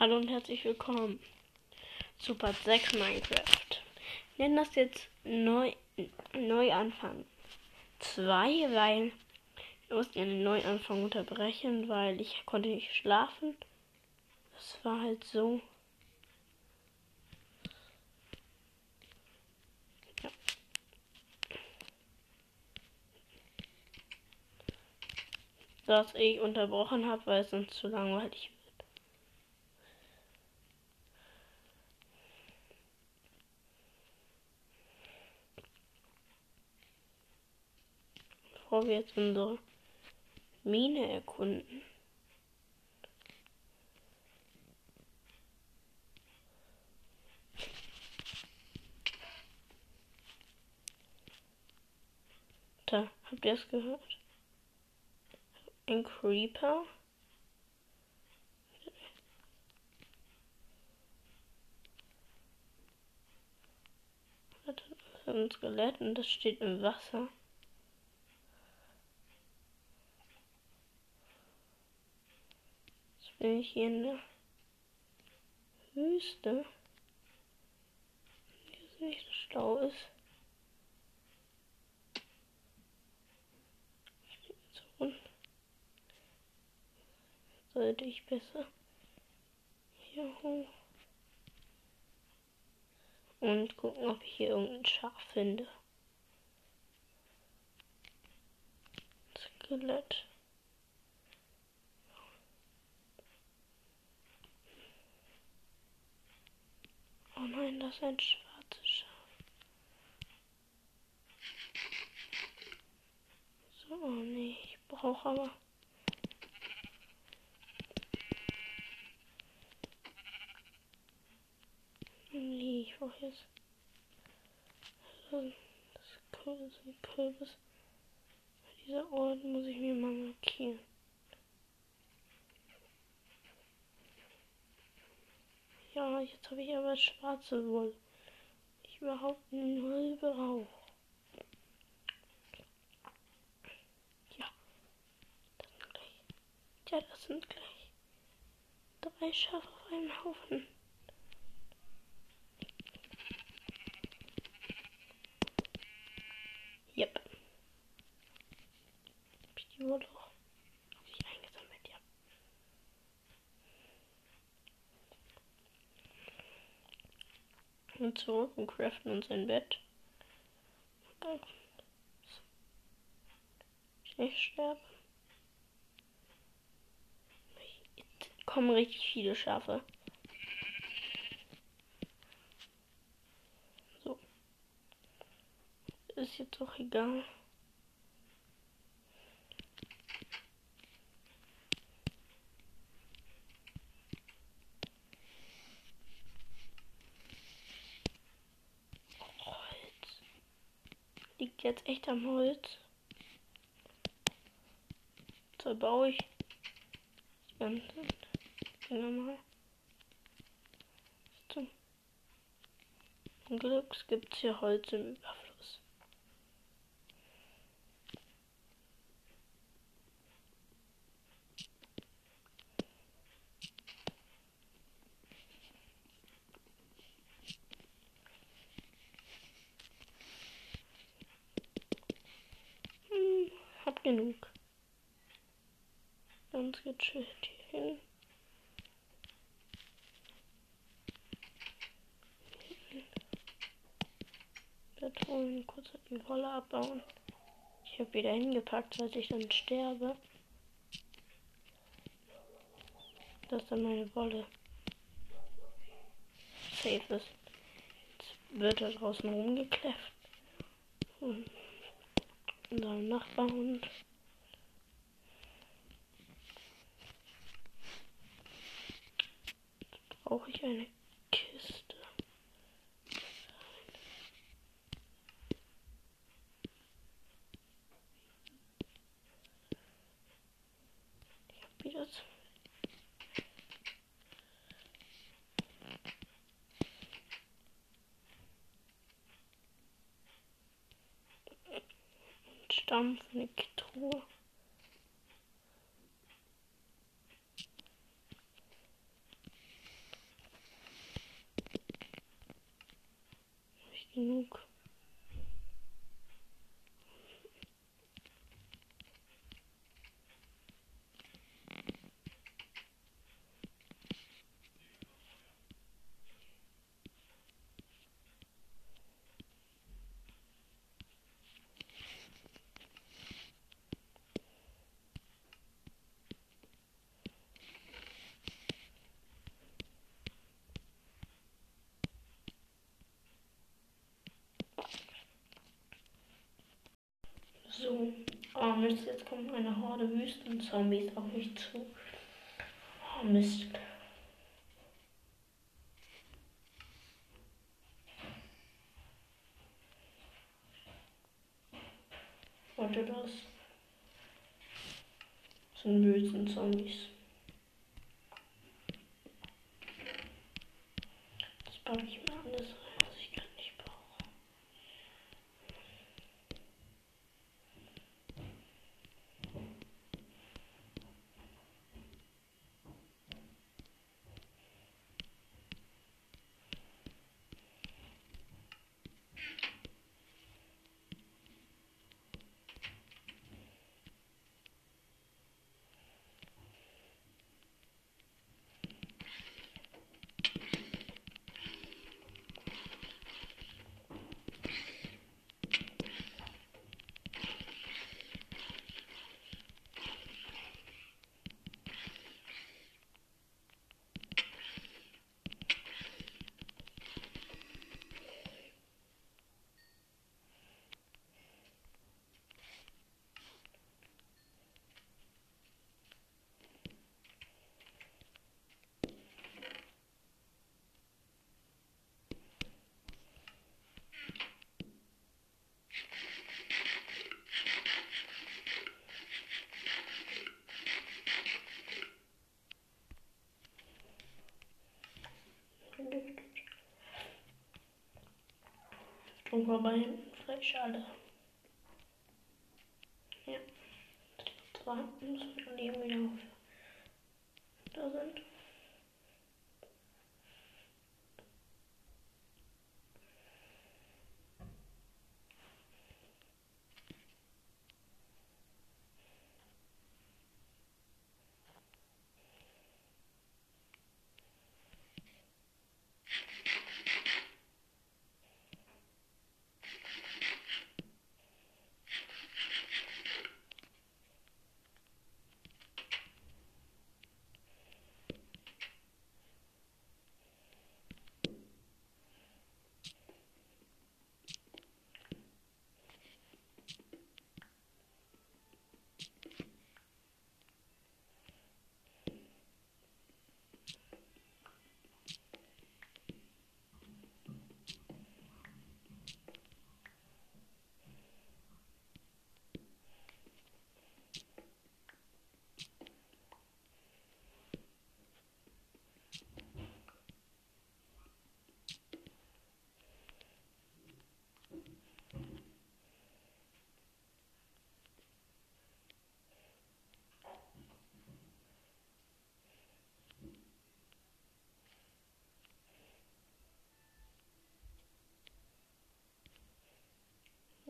Hallo und herzlich willkommen zu Part 6 Minecraft. Wir nennen das jetzt neu, Neuanfang 2, weil ich musste einen Neuanfang unterbrechen, weil ich konnte nicht schlafen. Das war halt so. Ja. Dass ich unterbrochen habe, weil es sonst zu langweilig bevor wir jetzt unsere Mine erkunden. Da, habt ihr es gehört? Ein Creeper. ein Skelett und das steht im Wasser. Bin ich hier in der Wüste. Hier ist nicht so schlau ist. Sollte ich besser hier hoch. Und gucken, ob ich hier irgendein Schaf finde. Skelett. Oh nein, das ist ein schwarzes Schaf. So, oh nee, ich brauche aber. Nee, ich brauche jetzt. Das Kürbis, Kürbis. Dieser Ort muss ich mir mal markieren. Ja, jetzt habe ich aber schwarze Wolle. Ich überhaupt null brauche. Ja, das sind gleich. Ja, das sind gleich drei Schafe auf einem Haufen. Yep. Hab ich die Wolle und zurück und craften uns ein Bett. Ich nicht sterbe. Jetzt kommen richtig viele Schafe. So. Ist jetzt auch egal. Jetzt echt am Holz. Zerbaue ich das Ganze. Mal. Zum Glück gibt es hier Holz im Überfluss. Genug. Ganz gechillt hier hin. Bett holen, kurz die Wolle abbauen. Ich habe wieder hingepackt, falls ich dann sterbe. Dass dann meine Wolle safe ist. Jetzt wird da draußen rumgekläfft. Und unserem Nachbarhund. Brauche ich eine Kiste. Ich habe wieder Stamm für eine Truhe. genug. So, oh Mist, jetzt kommt eine Horde Wüstenzombies auf mich zu. Oh Mist. Wollte das? Das sind Wüstenzombies. Das packe ich mir alles rein, was ich gar nicht brauche. Und vorbei hinten Freischale. Ja. Das müssen wir Leben wieder auf. Da sind.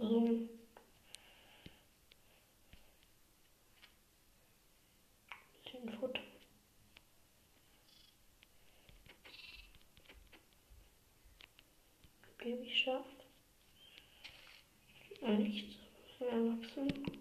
So. Bisschen Futter. Baby Schaf. Nichts. Erwachsen.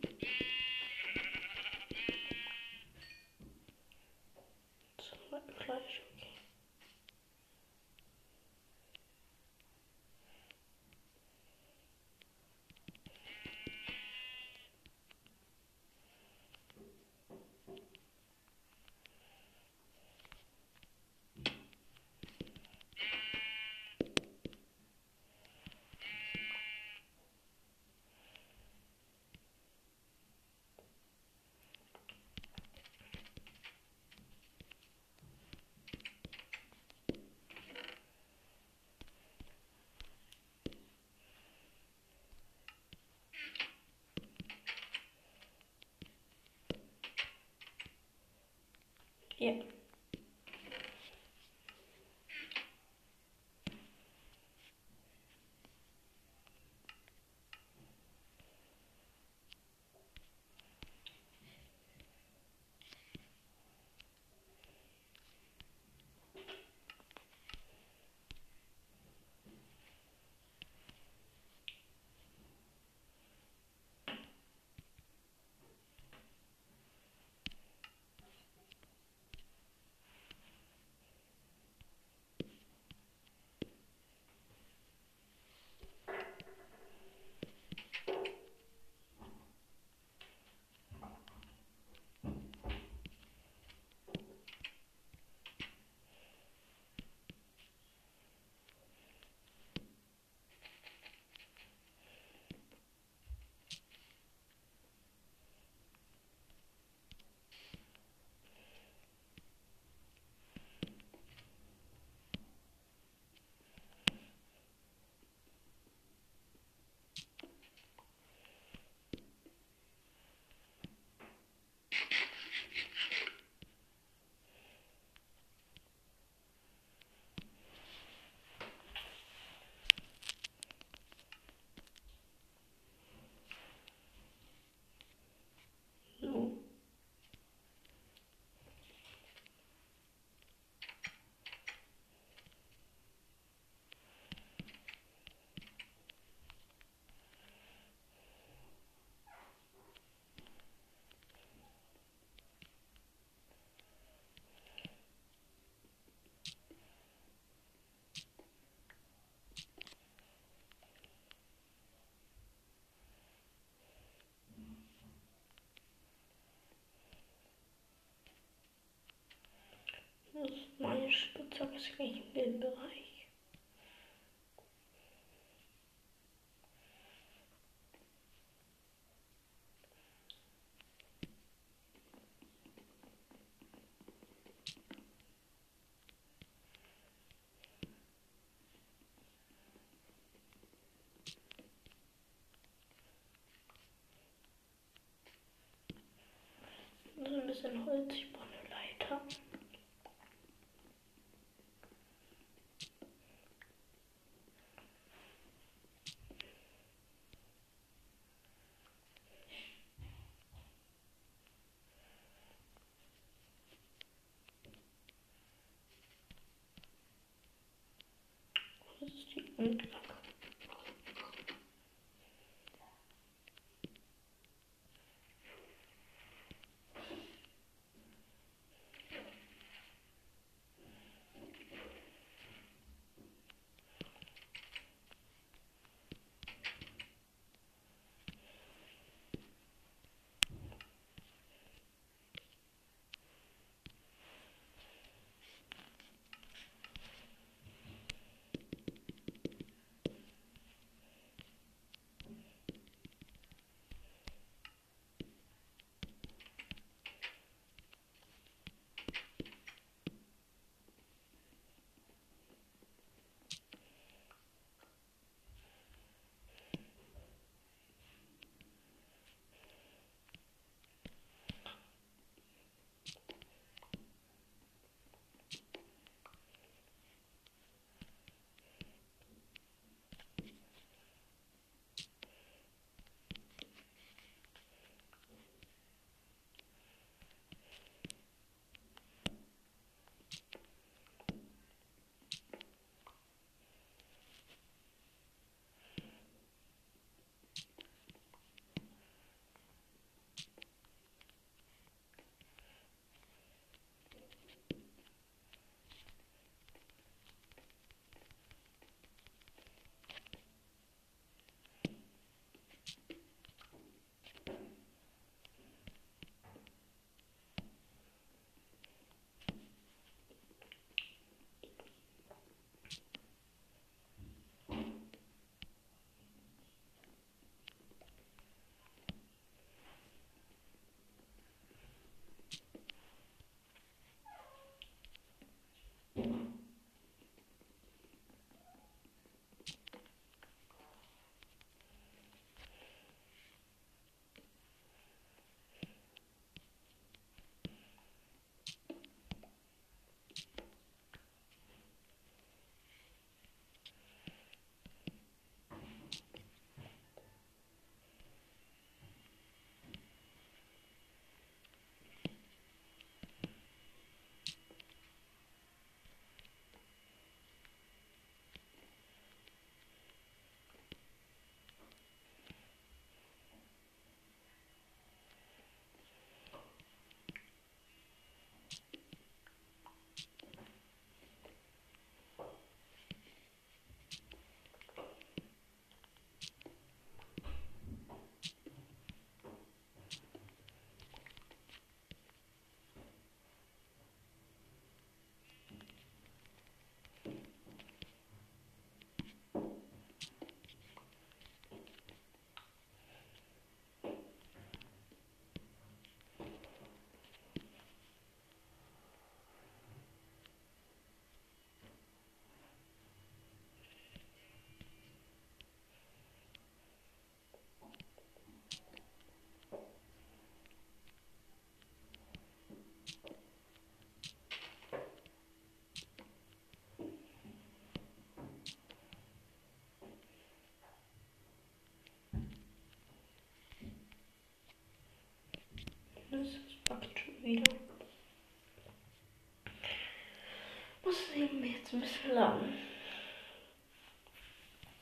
Ja. Meine Spitzhacke ist gleich im Bereich. So ein bisschen Holz, ich baue eine Leiter. Das Das packt schon wieder. Muss eben jetzt ein bisschen laden.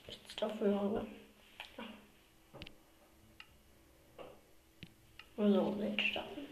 Jetzt dafür. Ja. So, jetzt starten.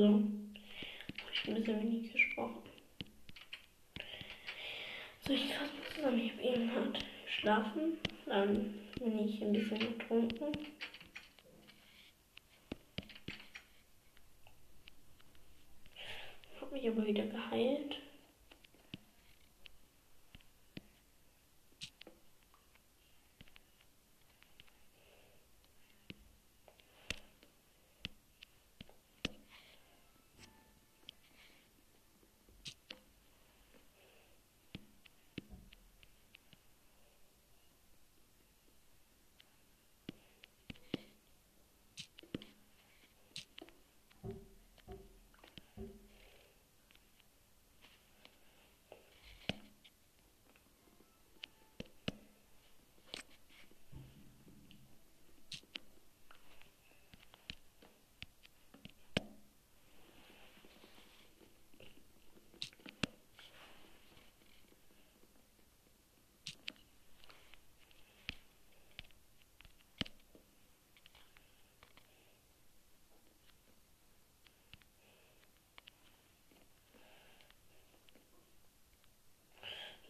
So. Habe ich ein bisschen wenig gesprochen. So, ich fasse mal zusammen. Ich habe eben hart geschlafen. Dann bin ich ein bisschen getrunken. Habe mich aber wieder geheilt.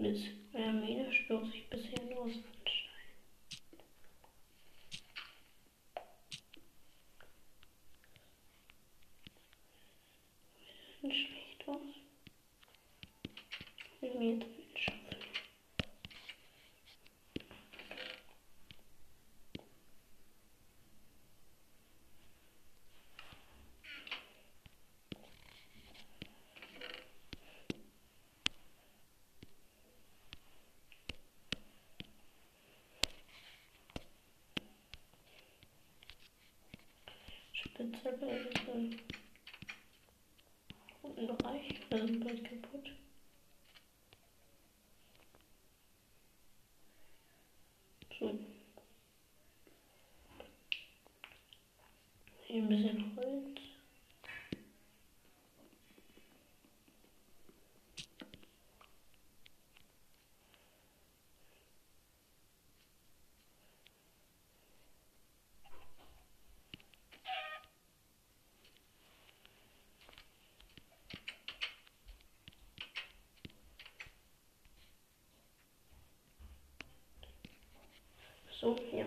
Mit Hermine stoße Spitzhacke ist im guten Bereich, also bald kaputt. So. Hier ein bisschen 手柄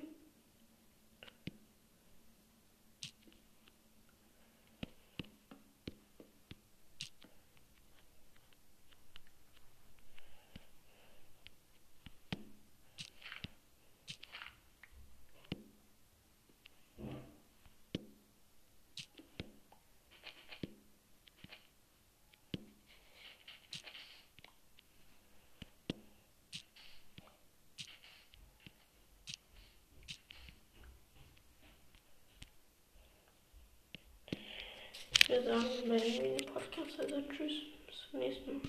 dann bei a Podcast. Also tschüss, bis zum nächsten Mal.